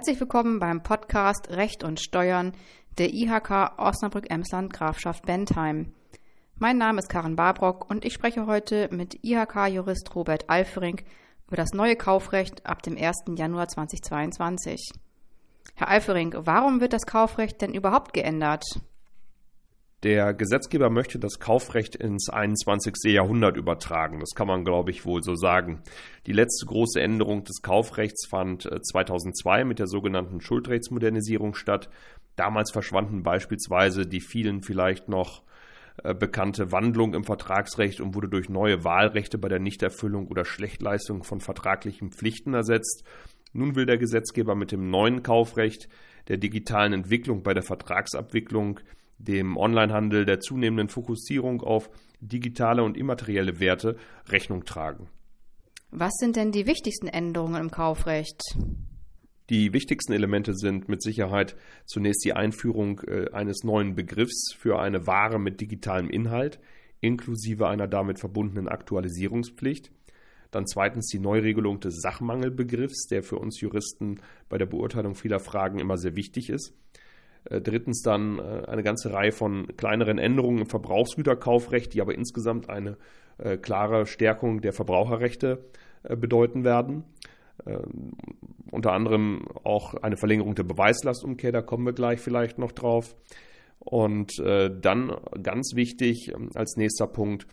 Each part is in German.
Herzlich willkommen beim Podcast Recht und Steuern der IHK Osnabrück-Emsland Grafschaft Bentheim. Mein Name ist Karin Barbrock und ich spreche heute mit IHK-Jurist Robert Alfering über das neue Kaufrecht ab dem 1. Januar 2022. Herr Alfering, warum wird das Kaufrecht denn überhaupt geändert? Der Gesetzgeber möchte das Kaufrecht ins 21. Jahrhundert übertragen. Das kann man, glaube ich, wohl so sagen. Die letzte große Änderung des Kaufrechts fand 2002 äh, mit der sogenannten Schuldrechtsmodernisierung statt. Damals verschwanden beispielsweise die vielen vielleicht noch äh, bekannte Wandlung im Vertragsrecht und wurde durch neue Wahlrechte bei der Nichterfüllung oder Schlechtleistung von vertraglichen Pflichten ersetzt. Nun will der Gesetzgeber mit dem neuen Kaufrecht der digitalen Entwicklung bei der Vertragsabwicklung dem Onlinehandel, der zunehmenden Fokussierung auf digitale und immaterielle Werte Rechnung tragen. Was sind denn die wichtigsten Änderungen im Kaufrecht? Die wichtigsten Elemente sind mit Sicherheit zunächst die Einführung äh, eines neuen Begriffs für eine Ware mit digitalem Inhalt, inklusive einer damit verbundenen Aktualisierungspflicht. Dann zweitens die Neuregelung des Sachmangelbegriffs, der für uns Juristen bei der Beurteilung vieler Fragen immer sehr wichtig ist. Äh, drittens dann äh, eine ganze Reihe von kleineren Änderungen im Verbrauchsgüterkaufrecht, die aber insgesamt eine äh, klare Stärkung der Verbraucherrechte bedeuten werden. Ähm, unter anderem auch eine Verlängerung der Beweislastumkehr, da kommen wir gleich vielleicht noch drauf. Und dann ganz wichtig ähm, als nächster Punkt,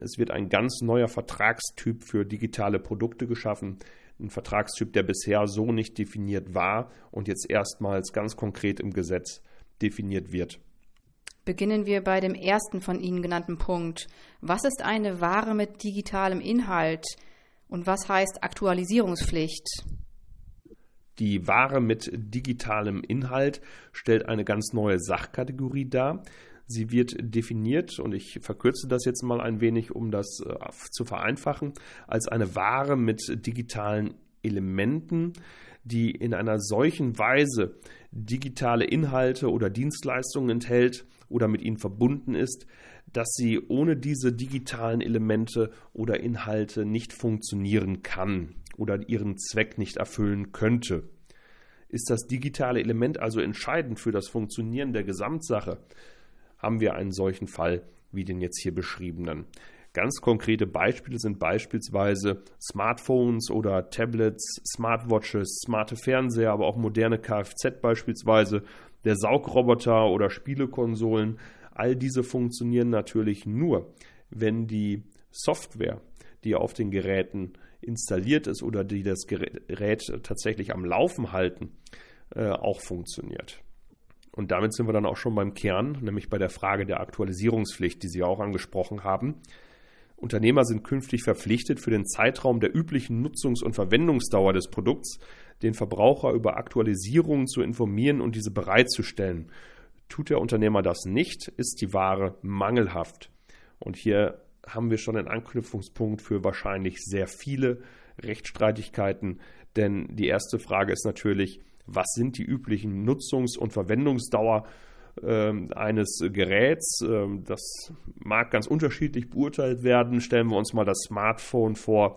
es wird ein ganz neuer Vertragstyp für digitale Produkte geschaffen, ein Vertragstyp, der bisher so nicht definiert war und jetzt erstmals ganz konkret im Gesetz definiert wird. Beginnen wir bei dem ersten von Ihnen genannten Punkt. Was ist eine Ware mit digitalem Inhalt und was heißt Aktualisierungspflicht? Die Ware mit digitalem Inhalt stellt eine ganz neue Sachkategorie dar. Sie wird definiert, und ich verkürze das jetzt mal ein wenig, um das äh, zu vereinfachen, als eine Ware mit digitalen Elementen, die in einer solchen Weise digitale Inhalte oder Dienstleistungen enthält oder mit ihnen verbunden ist, dass sie ohne diese digitalen Elemente oder Inhalte nicht funktionieren kann oder ihren Zweck nicht erfüllen könnte. Ist das digitale Element also entscheidend für das Funktionieren der Gesamtsache, haben wir einen solchen Fall wie den jetzt hier beschriebenen. Ganz konkrete Beispiele sind beispielsweise Smartphones oder Tablets, Smartwatches, smarte Fernseher, aber auch moderne Kfz beispielsweise, der Saugroboter oder Spielekonsolen. All diese funktionieren natürlich nur, wenn die Software, die auf den Geräten installiert ist oder die das Gerät tatsächlich am Laufen halten, äh, auch funktioniert. Und damit sind wir dann auch schon beim Kern, nämlich bei der Frage der Aktualisierungspflicht, die Sie auch angesprochen haben. Unternehmer sind künftig verpflichtet, für den Zeitraum der üblichen Nutzungs- und Verwendungsdauer des Produkts den Verbraucher über Aktualisierungen zu informieren und diese bereitzustellen. Tut der Unternehmer das nicht, ist die Ware mangelhaft. Und hier haben wir schon einen Anknüpfungspunkt für wahrscheinlich sehr viele Rechtsstreitigkeiten, denn die erste Frage ist natürlich, was sind die üblichen Nutzungs- und Verwendungsdauer ähm, eines Geräts. Ähm, das mag ganz unterschiedlich beurteilt werden. Stellen wir uns mal das Smartphone vor.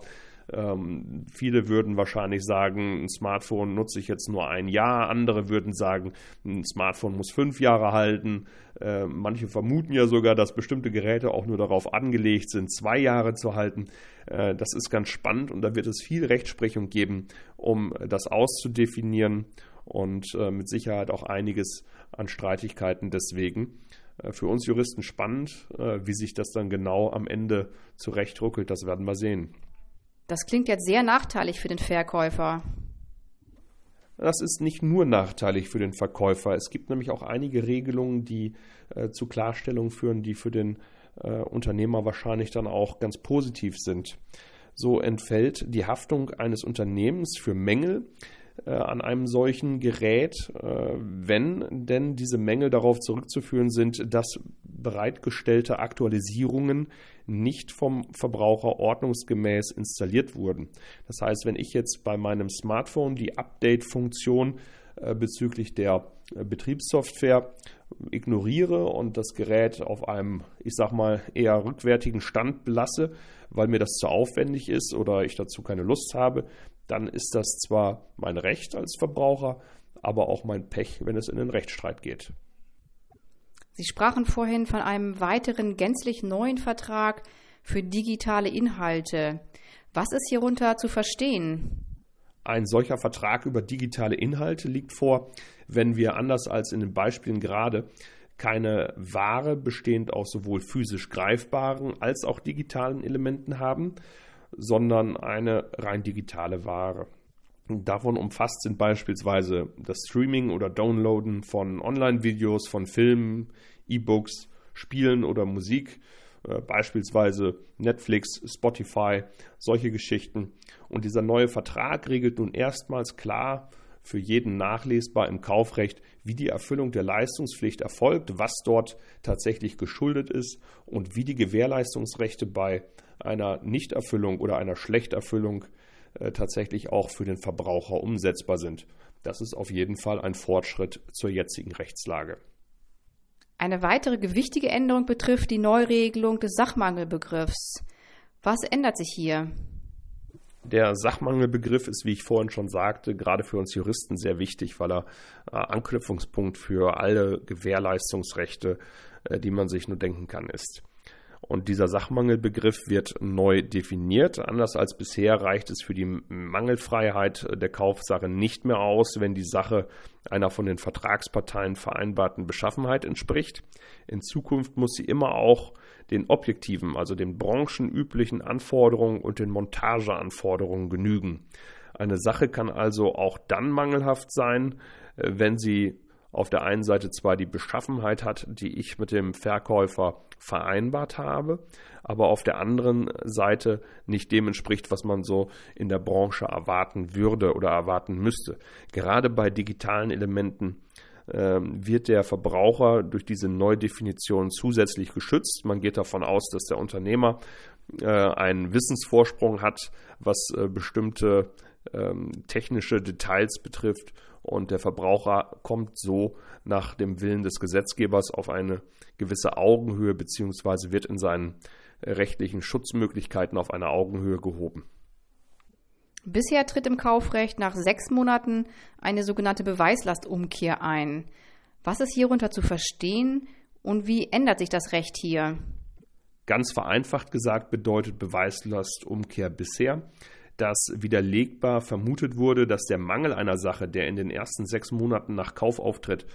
Ähm, viele würden wahrscheinlich sagen, ein Smartphone nutze ich jetzt nur ein Jahr. Andere würden sagen, ein Smartphone muss fünf Jahre halten. Äh, manche vermuten ja sogar, dass bestimmte Geräte auch nur darauf angelegt sind, zwei Jahre zu halten. Äh, das ist ganz spannend und da wird es viel Rechtsprechung geben, um das auszudefinieren und äh, mit Sicherheit auch einiges an Streitigkeiten deswegen. Äh, für uns Juristen spannend, äh, wie sich das dann genau am Ende zurechtruckelt, das werden wir sehen. Das klingt jetzt sehr nachteilig für den Verkäufer. Das ist nicht nur nachteilig für den Verkäufer. Es gibt nämlich auch einige Regelungen, die äh, zu Klarstellungen führen, die für den äh, Unternehmer wahrscheinlich dann auch ganz positiv sind. So entfällt die Haftung eines Unternehmens für Mängel, äh, an einem solchen Gerät, äh, wenn denn diese Mängel darauf zurückzuführen sind, dass bereitgestellte Aktualisierungen nicht vom Verbraucher ordnungsgemäß installiert wurden. Das heißt, wenn ich jetzt bei meinem Smartphone die Update-Funktion äh, bezüglich der Betriebssoftware ignoriere und das Gerät auf einem, ich sag mal, eher rückwärtigen Stand belasse, weil mir das zu aufwendig ist oder ich dazu keine Lust habe, dann ist das zwar mein Recht als Verbraucher, aber auch mein Pech, wenn es in den Rechtsstreit geht. Sie sprachen vorhin von einem weiteren gänzlich neuen Vertrag für digitale Inhalte. Was ist hierunter zu verstehen? Ein solcher Vertrag über digitale Inhalte liegt vor, wenn wir anders als in den Beispielen gerade keine Ware bestehend aus sowohl physisch greifbaren als auch digitalen Elementen haben, sondern eine rein digitale Ware. Davon umfasst sind beispielsweise das Streaming oder Downloaden von Online-Videos, von Filmen, E-Books, Spielen oder Musik, äh, beispielsweise Netflix, Spotify, solche Geschichten. Und dieser neue Vertrag regelt nun erstmals klar für jeden nachlesbar im Kaufrecht, wie die Erfüllung der Leistungspflicht erfolgt, was dort tatsächlich geschuldet ist und wie die Gewährleistungsrechte bei einer Nichterfüllung oder einer Schlechterfüllung äh, tatsächlich auch für den Verbraucher umsetzbar sind. Das ist auf jeden Fall ein Fortschritt zur jetzigen Rechtslage. Eine weitere gewichtige Änderung betrifft die Neuregelung des Sachmangelbegriffs. Was ändert sich hier? Der Sachmangelbegriff ist, wie ich vorhin schon sagte, gerade für uns Juristen sehr wichtig, weil er äh, Anknüpfungspunkt für alle Gewährleistungsrechte, äh, die man sich nur denken kann, ist. Und dieser Sachmangelbegriff wird neu definiert. Anders als bisher reicht es für die Mangelfreiheit der Kaufsache nicht mehr aus, wenn die Sache einer von den Vertragsparteien vereinbarten Beschaffenheit entspricht. In Zukunft muss sie immer auch den objektiven, also den branchenüblichen Anforderungen und den Montageanforderungen genügen. Eine Sache kann also auch dann mangelhaft sein, äh, wenn sie auf der einen Seite zwar die Beschaffenheit hat, die ich mit dem Verkäufer vereinbart habe, aber auf der anderen Seite nicht dem entspricht, was man so in der Branche erwarten würde oder erwarten müsste. Gerade bei digitalen Elementen ähm, wird der Verbraucher durch diese Neudefinition zusätzlich geschützt. Man geht davon aus, dass der Unternehmer äh, einen Wissensvorsprung hat, was äh, bestimmte ähm, technische Details betrifft und der Verbraucher kommt so nach dem Willen des Gesetzgebers auf eine gewisse Augenhöhe beziehungsweise wird in seinen rechtlichen Schutzmöglichkeiten auf eine Augenhöhe gehoben. Bisher tritt im Kaufrecht nach sechs Monaten eine sogenannte Beweislastumkehr ein. Was ist hierunter zu verstehen und wie ändert sich das Recht hier? Ganz vereinfacht gesagt bedeutet Beweislastumkehr bisher, dass widerlegbar vermutet wurde, dass der Mangel einer Sache, der in den ersten sechs Monaten nach Kauf auftritt,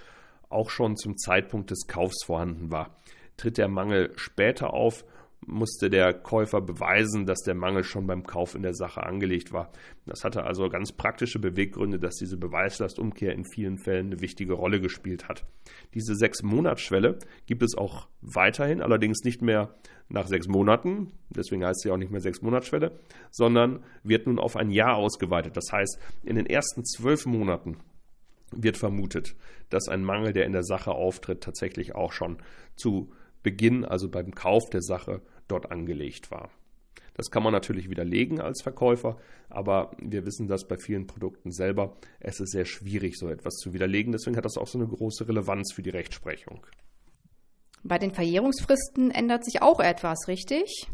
auch schon zum Zeitpunkt des Kaufs vorhanden war. Tritt der Mangel später auf, musste der Käufer beweisen, dass der Mangel schon beim Kauf in der Sache angelegt war. Das hatte also ganz praktische Beweggründe, dass diese Beweislastumkehr in vielen Fällen eine wichtige Rolle gespielt hat. Diese sechs Monatsschwelle gibt es auch weiterhin, allerdings nicht mehr nach sechs Monaten, deswegen heißt sie auch nicht mehr sechs Monatsschwelle, sondern wird nun auf ein Jahr ausgeweitet. Das heißt, in den ersten zwölf Monaten wird vermutet, dass ein Mangel, der in der Sache auftritt, tatsächlich auch schon zu Beginn, also beim Kauf der Sache, dort angelegt war. Das kann man natürlich widerlegen als Verkäufer, aber wir wissen das bei vielen Produkten selber. Es ist sehr schwierig, so etwas zu widerlegen. Deswegen hat das auch so eine große Relevanz für die Rechtsprechung. Bei den Verjährungsfristen ändert sich auch etwas, richtig?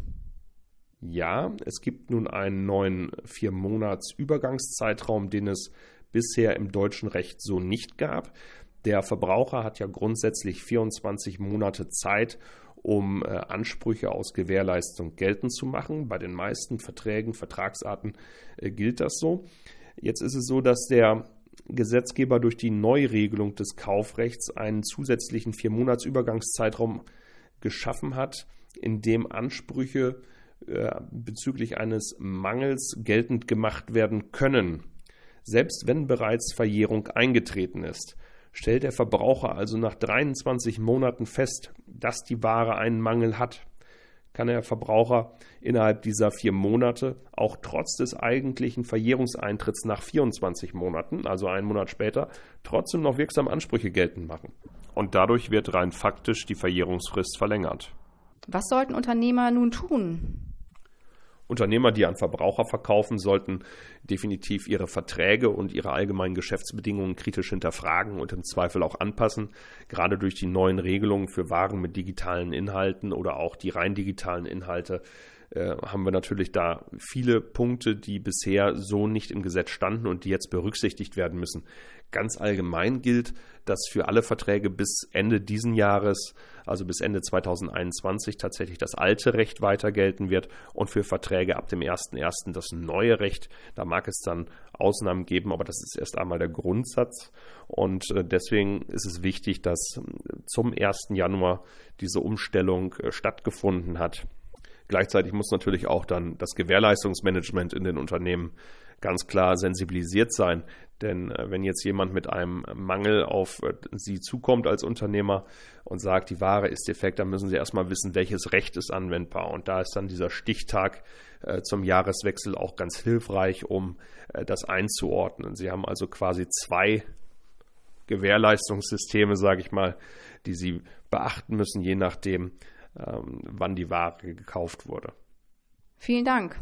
Ja, es gibt nun einen neuen vier Monats Übergangszeitraum, den es bisher im deutschen Recht so nicht gab. Der Verbraucher hat ja grundsätzlich 24 Monate Zeit, um äh, Ansprüche aus Gewährleistung geltend zu machen. Bei den meisten Verträgen, Vertragsarten äh, gilt das so. Jetzt ist es so, dass der Gesetzgeber durch die Neuregelung des Kaufrechts einen zusätzlichen Vier-Monats-Übergangszeitraum geschaffen hat, in dem Ansprüche äh, bezüglich eines Mangels geltend gemacht werden können, selbst wenn bereits Verjährung eingetreten ist. Stellt der Verbraucher also nach 23 Monaten fest, dass die Ware einen Mangel hat, kann der Verbraucher innerhalb dieser vier Monate auch trotz des eigentlichen Verjährungseintritts nach 24 Monaten, also einen Monat später, trotzdem noch wirksam Ansprüche geltend machen. Und dadurch wird rein faktisch die Verjährungsfrist verlängert. Was sollten Unternehmer nun tun? Unternehmer, die an Verbraucher verkaufen, sollten definitiv ihre Verträge und ihre allgemeinen Geschäftsbedingungen kritisch hinterfragen und im Zweifel auch anpassen. Gerade durch die neuen Regelungen für Waren mit digitalen Inhalten oder auch die rein digitalen Inhalte äh, haben wir natürlich da viele Punkte, die bisher so nicht im Gesetz standen und die jetzt berücksichtigt werden müssen. Ganz allgemein gilt, dass für alle Verträge bis Ende diesen Jahres, also bis Ende 2021, tatsächlich das alte Recht weiter gelten wird und für Verträge ab dem 01.01. das neue Recht. Da mag es dann Ausnahmen geben, aber das ist erst einmal der Grundsatz. Und äh, deswegen ist es wichtig, dass zum 1. Januar diese Umstellung äh, stattgefunden hat. Gleichzeitig muss natürlich auch dann das Gewährleistungsmanagement in den Unternehmen ganz klar sensibilisiert sein. Denn äh, wenn jetzt jemand mit einem Mangel auf äh, Sie zukommt als Unternehmer und sagt, die Ware ist defekt, dann müssen Sie erstmal wissen, welches Recht ist anwendbar. Und da ist dann dieser Stichtag äh, zum Jahreswechsel auch ganz hilfreich, um das einzuordnen. Sie haben also quasi zwei Gewährleistungssysteme, sage ich mal, die Sie beachten müssen, je nachdem, ähm, wann die Ware gekauft wurde. Vielen Dank.